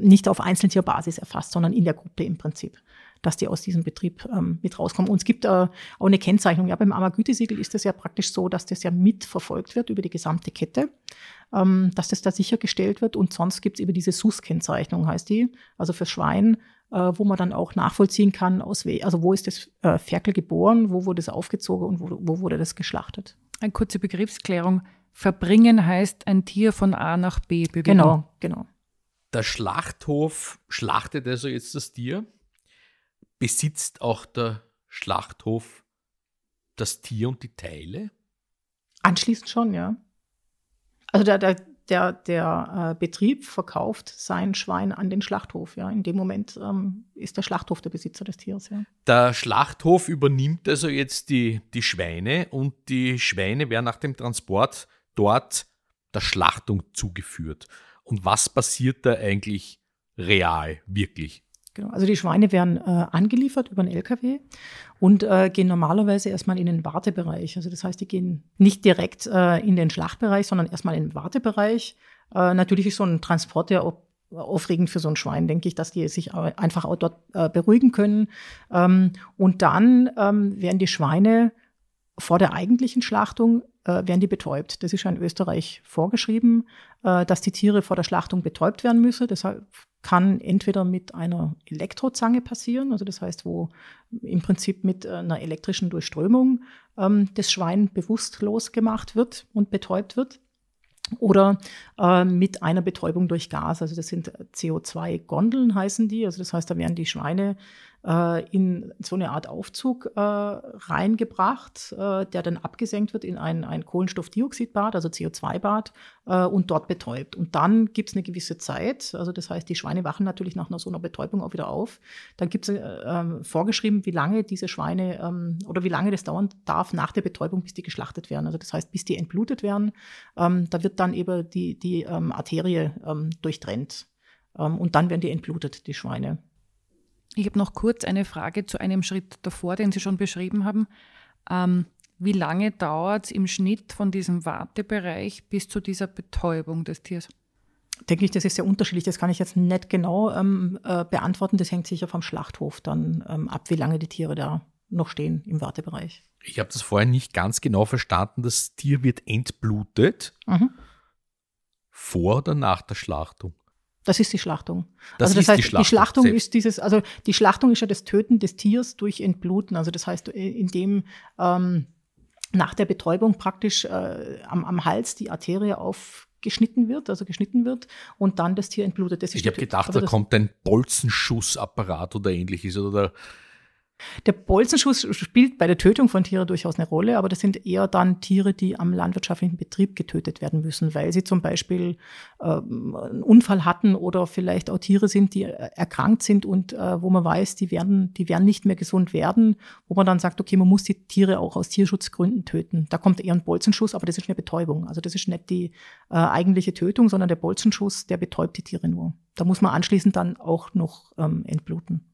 Speaker 2: nicht auf Einzeltierbasis erfasst, sondern in der Gruppe im Prinzip dass die aus diesem Betrieb ähm, mit rauskommen. Und es gibt äh, auch eine Kennzeichnung. Ja, beim AMA-Gütesiegel ist es ja praktisch so, dass das ja mitverfolgt wird über die gesamte Kette, ähm, dass das da sichergestellt wird. Und sonst gibt es eben diese SUS-Kennzeichnung, heißt die, also für Schwein, äh, wo man dann auch nachvollziehen kann, aus we also wo ist das äh, Ferkel geboren, wo wurde es aufgezogen und wo, wo wurde das geschlachtet.
Speaker 3: Eine kurze Begriffsklärung. Verbringen heißt ein Tier von A nach B
Speaker 2: bewegen. Genau, genau.
Speaker 1: Der Schlachthof schlachtet also jetzt das Tier besitzt auch der Schlachthof das Tier und die Teile?
Speaker 2: Anschließend schon, ja. Also der, der, der, der äh, Betrieb verkauft sein Schwein an den Schlachthof. Ja. In dem Moment ähm, ist der Schlachthof der Besitzer des Tieres. Ja.
Speaker 1: Der Schlachthof übernimmt also jetzt die, die Schweine und die Schweine werden nach dem Transport dort der Schlachtung zugeführt. Und was passiert da eigentlich real, wirklich?
Speaker 2: Genau. Also die Schweine werden äh, angeliefert über einen LKW und äh, gehen normalerweise erstmal in den Wartebereich. Also das heißt, die gehen nicht direkt äh, in den Schlachtbereich, sondern erstmal in den Wartebereich. Äh, natürlich ist so ein Transport ja auch aufregend für so ein Schwein, denke ich, dass die sich einfach auch dort äh, beruhigen können. Ähm, und dann ähm, werden die Schweine vor der eigentlichen Schlachtung äh, werden die betäubt. Das ist ja in Österreich vorgeschrieben, äh, dass die Tiere vor der Schlachtung betäubt werden müssen. Deshalb kann entweder mit einer Elektrozange passieren, also das heißt, wo im Prinzip mit einer elektrischen Durchströmung ähm, das Schwein bewusstlos gemacht wird und betäubt wird oder äh, mit einer Betäubung durch Gas. Also das sind CO2-Gondeln heißen die. Also das heißt, da werden die Schweine äh, in so eine Art Aufzug äh, reingebracht, äh, der dann abgesenkt wird in ein, ein Kohlenstoffdioxidbad, also CO2-Bad, äh, und dort betäubt. Und dann gibt es eine gewisse Zeit, also das heißt, die Schweine wachen natürlich nach so einer Betäubung auch wieder auf. Dann gibt es äh, ähm, vorgeschrieben, wie lange diese Schweine ähm, oder wie lange das dauern darf nach der Betäubung, bis die geschlachtet werden. Also das heißt, bis die entblutet werden, ähm, da wird dann eben die, die Arterie durchtrennt. Und dann werden die entblutet, die Schweine.
Speaker 3: Ich habe noch kurz eine Frage zu einem Schritt davor, den Sie schon beschrieben haben. Ähm, wie lange dauert es im Schnitt von diesem Wartebereich bis zu dieser Betäubung des Tiers?
Speaker 2: Denke ich, das ist sehr unterschiedlich. Das kann ich jetzt nicht genau ähm, äh, beantworten. Das hängt sicher vom Schlachthof dann ähm, ab, wie lange die Tiere da noch stehen im Wartebereich.
Speaker 1: Ich habe das vorher nicht ganz genau verstanden. Das Tier wird entblutet mhm. vor oder nach der Schlachtung?
Speaker 2: Das ist die Schlachtung.
Speaker 1: Das
Speaker 2: also das
Speaker 1: heißt,
Speaker 2: die Schlachtung, die Schlachtung ist dieses, also die Schlachtung ist ja das Töten des Tiers durch Entbluten. Also das heißt, indem ähm, nach der Betäubung praktisch äh, am, am Hals die Arterie aufgeschnitten wird, also geschnitten wird und dann das Tier entblutet.
Speaker 1: Das ich habe gedacht, da kommt ein Bolzenschussapparat oder ähnliches oder
Speaker 2: der Bolzenschuss spielt bei der Tötung von Tieren durchaus eine Rolle, aber das sind eher dann Tiere, die am landwirtschaftlichen Betrieb getötet werden müssen, weil sie zum Beispiel äh, einen Unfall hatten oder vielleicht auch Tiere sind, die erkrankt sind und äh, wo man weiß, die werden, die werden nicht mehr gesund werden, wo man dann sagt, okay, man muss die Tiere auch aus Tierschutzgründen töten. Da kommt eher ein Bolzenschuss, aber das ist eine Betäubung. Also das ist nicht die äh, eigentliche Tötung, sondern der Bolzenschuss, der betäubt die Tiere nur. Da muss man anschließend dann auch noch ähm, entbluten.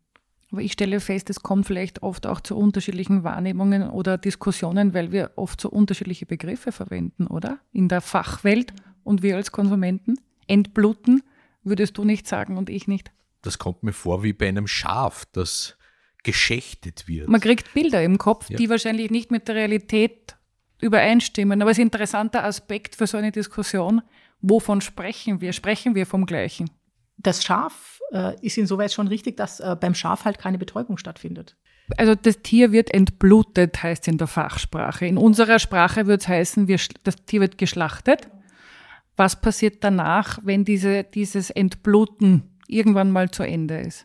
Speaker 3: Aber ich stelle fest, es kommt vielleicht oft auch zu unterschiedlichen Wahrnehmungen oder Diskussionen, weil wir oft so unterschiedliche Begriffe verwenden, oder? In der Fachwelt und wir als Konsumenten. Entbluten würdest du nicht sagen und ich nicht.
Speaker 1: Das kommt mir vor wie bei einem Schaf, das geschächtet wird.
Speaker 3: Man kriegt Bilder im Kopf, ja. die wahrscheinlich nicht mit der Realität übereinstimmen. Aber es ist ein interessanter Aspekt für so eine Diskussion. Wovon sprechen wir? Sprechen wir vom Gleichen?
Speaker 2: Das Schaf äh, ist insoweit schon richtig, dass äh, beim Schaf halt keine Betäubung stattfindet.
Speaker 3: Also das Tier wird entblutet, heißt es in der Fachsprache. In unserer Sprache würde es heißen, wir, das Tier wird geschlachtet. Was passiert danach, wenn diese, dieses Entbluten irgendwann mal zu Ende ist?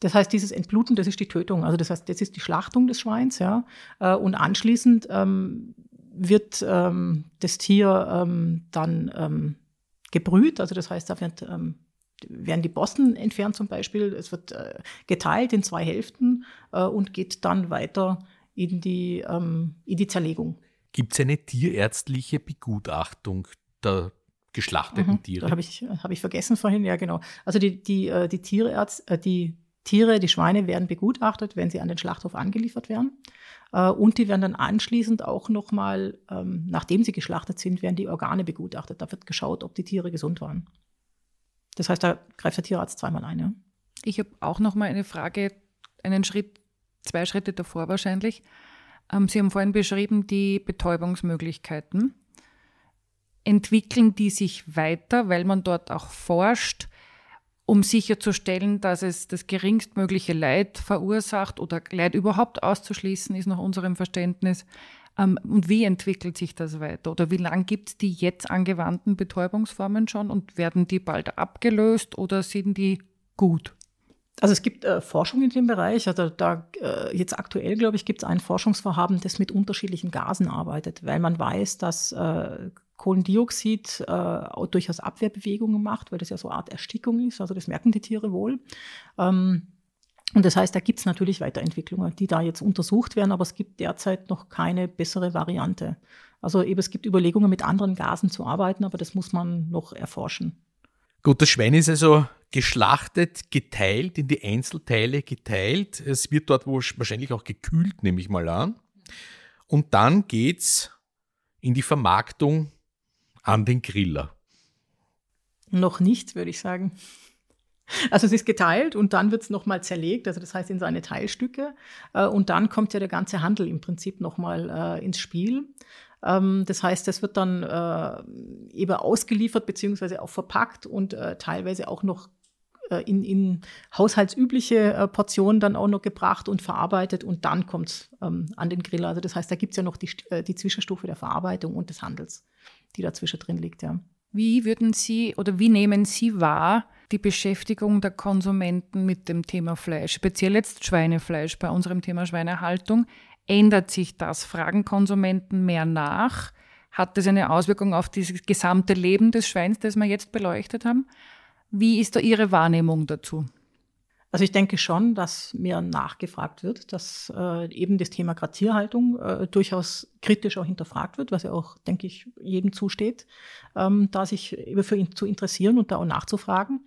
Speaker 2: Das heißt, dieses Entbluten, das ist die Tötung. Also das heißt, das ist die Schlachtung des Schweins, ja. Äh, und anschließend ähm, wird ähm, das Tier ähm, dann ähm, gebrüht. Also das heißt, da wird, ähm, werden die Bossen entfernt zum Beispiel. Es wird äh, geteilt in zwei Hälften äh, und geht dann weiter in die, ähm, in die Zerlegung.
Speaker 1: Gibt es eine tierärztliche Begutachtung der geschlachteten mhm, Tiere?
Speaker 2: Habe ich, hab ich vergessen vorhin, ja genau. Also die, die, äh, die Tierärzte, äh, die Tiere, die Schweine werden begutachtet, wenn sie an den Schlachthof angeliefert werden. Äh, und die werden dann anschließend auch nochmal, ähm, nachdem sie geschlachtet sind, werden die Organe begutachtet. Da wird geschaut, ob die Tiere gesund waren. Das heißt, da greift der Tierarzt zweimal ein. Ja?
Speaker 3: Ich habe auch nochmal eine Frage, einen Schritt, zwei Schritte davor wahrscheinlich. Ähm, sie haben vorhin beschrieben, die Betäubungsmöglichkeiten. Entwickeln die sich weiter, weil man dort auch forscht? Um sicherzustellen, dass es das geringstmögliche Leid verursacht oder Leid überhaupt auszuschließen, ist nach unserem Verständnis. Ähm, und wie entwickelt sich das weiter? Oder wie lange gibt es die jetzt angewandten Betäubungsformen schon und werden die bald abgelöst oder sind die gut?
Speaker 2: Also es gibt äh, Forschung in dem Bereich. Also da äh, jetzt aktuell, glaube ich, gibt es ein Forschungsvorhaben, das mit unterschiedlichen Gasen arbeitet, weil man weiß, dass äh, Kohlendioxid äh, durchaus Abwehrbewegungen macht, weil das ja so eine Art Erstickung ist. Also das merken die Tiere wohl. Ähm, und das heißt, da gibt es natürlich Weiterentwicklungen, die da jetzt untersucht werden, aber es gibt derzeit noch keine bessere Variante. Also eben, es gibt Überlegungen, mit anderen Gasen zu arbeiten, aber das muss man noch erforschen.
Speaker 1: Gut, das Schwein ist also geschlachtet, geteilt, in die Einzelteile geteilt. Es wird dort wahrscheinlich auch gekühlt, nehme ich mal an. Und dann geht es in die Vermarktung an den Griller.
Speaker 2: Noch nicht, würde ich sagen. Also es ist geteilt und dann wird es nochmal zerlegt, also das heißt in seine Teilstücke. Äh, und dann kommt ja der ganze Handel im Prinzip nochmal äh, ins Spiel. Ähm, das heißt, es wird dann äh, eben ausgeliefert beziehungsweise auch verpackt und teilweise auch noch in, in haushaltsübliche Portionen dann auch noch gebracht und verarbeitet und dann kommt es ähm, an den Grill. Also das heißt, da gibt es ja noch die, die Zwischenstufe der Verarbeitung und des Handels, die dazwischen drin liegt, ja.
Speaker 3: Wie würden Sie oder wie nehmen Sie wahr die Beschäftigung der Konsumenten mit dem Thema Fleisch, speziell jetzt Schweinefleisch bei unserem Thema Schweinehaltung? Ändert sich das? Fragen Konsumenten mehr nach? Hat das eine Auswirkung auf das gesamte Leben des Schweins, das wir jetzt beleuchtet haben? Wie ist da Ihre Wahrnehmung dazu?
Speaker 2: Also ich denke schon, dass mehr nachgefragt wird, dass äh, eben das Thema Grazierhaltung äh, durchaus kritisch auch hinterfragt wird, was ja auch, denke ich, jedem zusteht, ähm, da sich für ihn zu interessieren und da auch nachzufragen.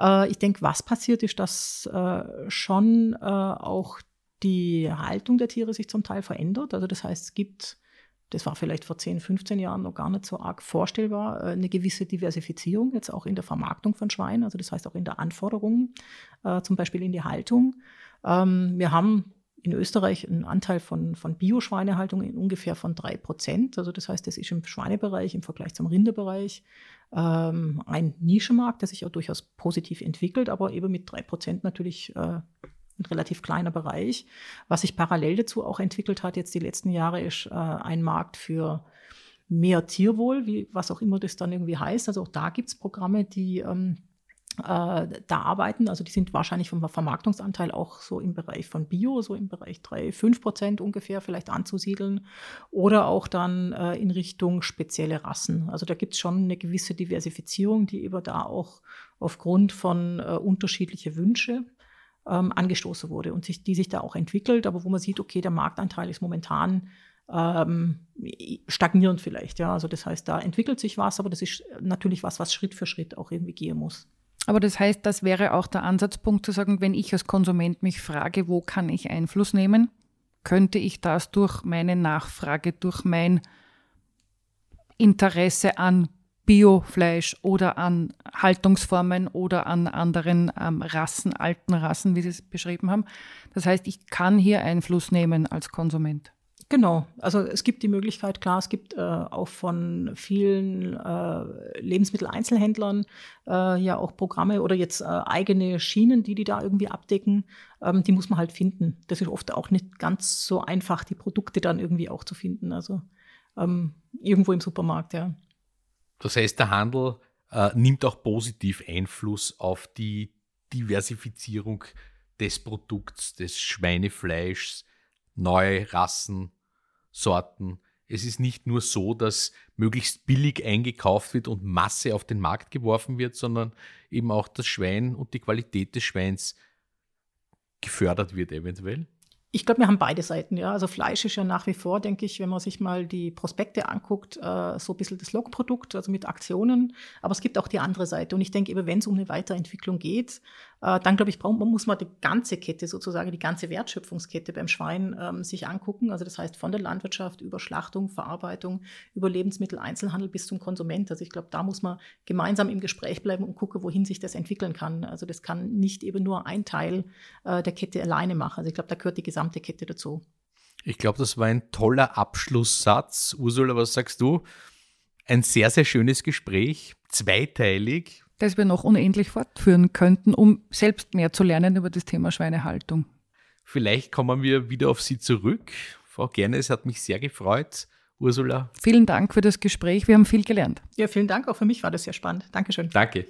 Speaker 2: Äh, ich denke, was passiert ist, dass äh, schon äh, auch die Haltung der Tiere sich zum Teil verändert. Also das heißt, es gibt das war vielleicht vor 10, 15 Jahren noch gar nicht so arg vorstellbar, äh, eine gewisse Diversifizierung jetzt auch in der Vermarktung von Schweinen, also das heißt auch in der Anforderung, äh, zum Beispiel in die Haltung. Ähm, wir haben in Österreich einen Anteil von, von Bio-Schweinehaltung in ungefähr von drei Prozent. Also das heißt, das ist im Schweinebereich im Vergleich zum Rinderbereich ähm, ein Nischenmarkt, der sich auch durchaus positiv entwickelt, aber eben mit drei Prozent natürlich äh, ein relativ kleiner Bereich. Was sich parallel dazu auch entwickelt hat, jetzt die letzten Jahre, ist äh, ein Markt für mehr Tierwohl, wie, was auch immer das dann irgendwie heißt. Also auch da gibt es Programme, die ähm, äh, da arbeiten. Also die sind wahrscheinlich vom Vermarktungsanteil auch so im Bereich von Bio, so im Bereich 3, 5 Prozent ungefähr vielleicht anzusiedeln. Oder auch dann äh, in Richtung spezielle Rassen. Also da gibt es schon eine gewisse Diversifizierung, die eben da auch aufgrund von äh, unterschiedliche Wünsche ähm, angestoßen wurde und sich, die sich da auch entwickelt, aber wo man sieht, okay, der Marktanteil ist momentan ähm, stagnierend vielleicht. Ja, also das heißt, da entwickelt sich was, aber das ist natürlich was, was Schritt für Schritt auch irgendwie gehen muss.
Speaker 3: Aber das heißt, das wäre auch der Ansatzpunkt zu sagen, wenn ich als Konsument mich frage, wo kann ich Einfluss nehmen, könnte ich das durch meine Nachfrage, durch mein Interesse an Biofleisch oder an Haltungsformen oder an anderen ähm, Rassen, alten Rassen, wie Sie es beschrieben haben. Das heißt, ich kann hier Einfluss nehmen als Konsument.
Speaker 2: Genau, also es gibt die Möglichkeit, klar, es gibt äh, auch von vielen äh, Lebensmitteleinzelhändlern äh, ja auch Programme oder jetzt äh, eigene Schienen, die die da irgendwie abdecken. Ähm, die muss man halt finden. Das ist oft auch nicht ganz so einfach, die Produkte dann irgendwie auch zu finden. Also ähm, irgendwo im Supermarkt, ja.
Speaker 1: Das heißt, der Handel äh, nimmt auch positiv Einfluss auf die Diversifizierung des Produkts, des Schweinefleischs, neue Rassen, Sorten. Es ist nicht nur so, dass möglichst billig eingekauft wird und Masse auf den Markt geworfen wird, sondern eben auch das Schwein und die Qualität des Schweins gefördert wird eventuell.
Speaker 2: Ich glaube, wir haben beide Seiten, ja. Also Fleisch ist ja nach wie vor, denke ich, wenn man sich mal die Prospekte anguckt, äh, so ein bisschen das Logprodukt, also mit Aktionen. Aber es gibt auch die andere Seite. Und ich denke, wenn es um eine Weiterentwicklung geht, dann glaube ich, muss man die ganze Kette sozusagen, die ganze Wertschöpfungskette beim Schwein ähm, sich angucken. Also das heißt von der Landwirtschaft über Schlachtung, Verarbeitung, über Lebensmittel, Einzelhandel bis zum Konsument. Also ich glaube, da muss man gemeinsam im Gespräch bleiben und gucken, wohin sich das entwickeln kann. Also das kann nicht eben nur ein Teil äh, der Kette alleine machen. Also ich glaube, da gehört die gesamte Kette dazu.
Speaker 1: Ich glaube, das war ein toller Abschlusssatz. Ursula, was sagst du? Ein sehr, sehr schönes Gespräch, zweiteilig
Speaker 3: das wir noch unendlich fortführen könnten, um selbst mehr zu lernen über das Thema Schweinehaltung.
Speaker 1: Vielleicht kommen wir wieder auf Sie zurück. Frau Gerne, es hat mich sehr gefreut. Ursula.
Speaker 3: Vielen Dank für das Gespräch. Wir haben viel gelernt.
Speaker 2: Ja, vielen Dank. Auch für mich war das sehr spannend. Dankeschön.
Speaker 1: Danke.